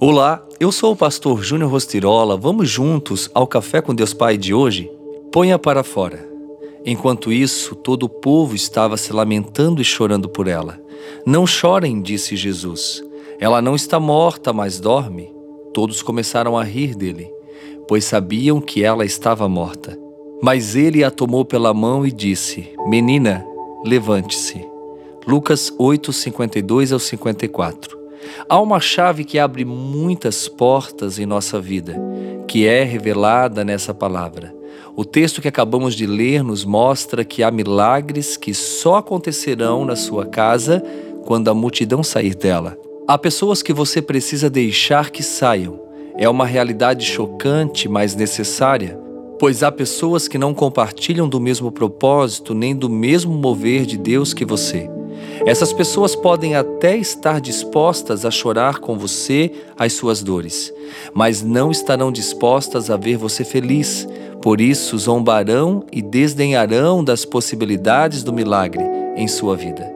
Olá, eu sou o pastor Júnior Rostirola. Vamos juntos ao Café com Deus Pai de hoje? Ponha para fora. Enquanto isso, todo o povo estava se lamentando e chorando por ela. Não chorem, disse Jesus. Ela não está morta, mas dorme. Todos começaram a rir dele, pois sabiam que ela estava morta. Mas ele a tomou pela mão e disse: Menina, levante-se. Lucas 8, 52 ao 54. Há uma chave que abre muitas portas em nossa vida, que é revelada nessa palavra. O texto que acabamos de ler nos mostra que há milagres que só acontecerão na sua casa quando a multidão sair dela. Há pessoas que você precisa deixar que saiam. É uma realidade chocante, mas necessária, pois há pessoas que não compartilham do mesmo propósito nem do mesmo mover de Deus que você. Essas pessoas podem até estar dispostas a chorar com você as suas dores, mas não estarão dispostas a ver você feliz. Por isso, zombarão e desdenharão das possibilidades do milagre em sua vida,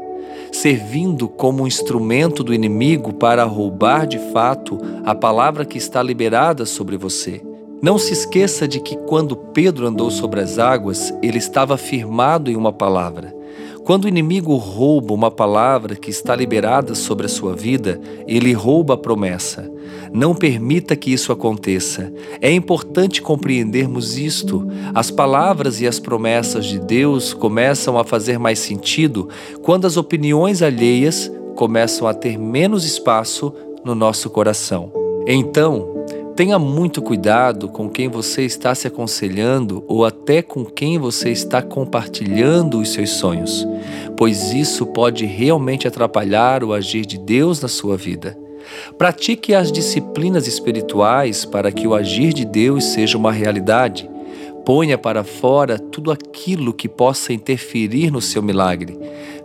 servindo como um instrumento do inimigo para roubar de fato a palavra que está liberada sobre você. Não se esqueça de que quando Pedro andou sobre as águas, ele estava firmado em uma palavra. Quando o inimigo rouba uma palavra que está liberada sobre a sua vida, ele rouba a promessa. Não permita que isso aconteça. É importante compreendermos isto. As palavras e as promessas de Deus começam a fazer mais sentido quando as opiniões alheias começam a ter menos espaço no nosso coração. Então, Tenha muito cuidado com quem você está se aconselhando ou até com quem você está compartilhando os seus sonhos, pois isso pode realmente atrapalhar o agir de Deus na sua vida. Pratique as disciplinas espirituais para que o agir de Deus seja uma realidade. Ponha para fora tudo aquilo que possa interferir no seu milagre.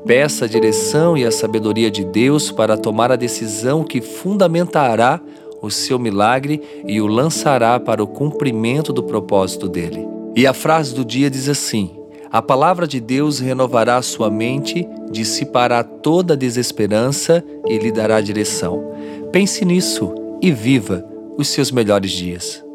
Peça a direção e a sabedoria de Deus para tomar a decisão que fundamentará o seu milagre e o lançará para o cumprimento do propósito dele. E a frase do dia diz assim: A palavra de Deus renovará sua mente, dissipará toda a desesperança e lhe dará direção. Pense nisso e viva os seus melhores dias.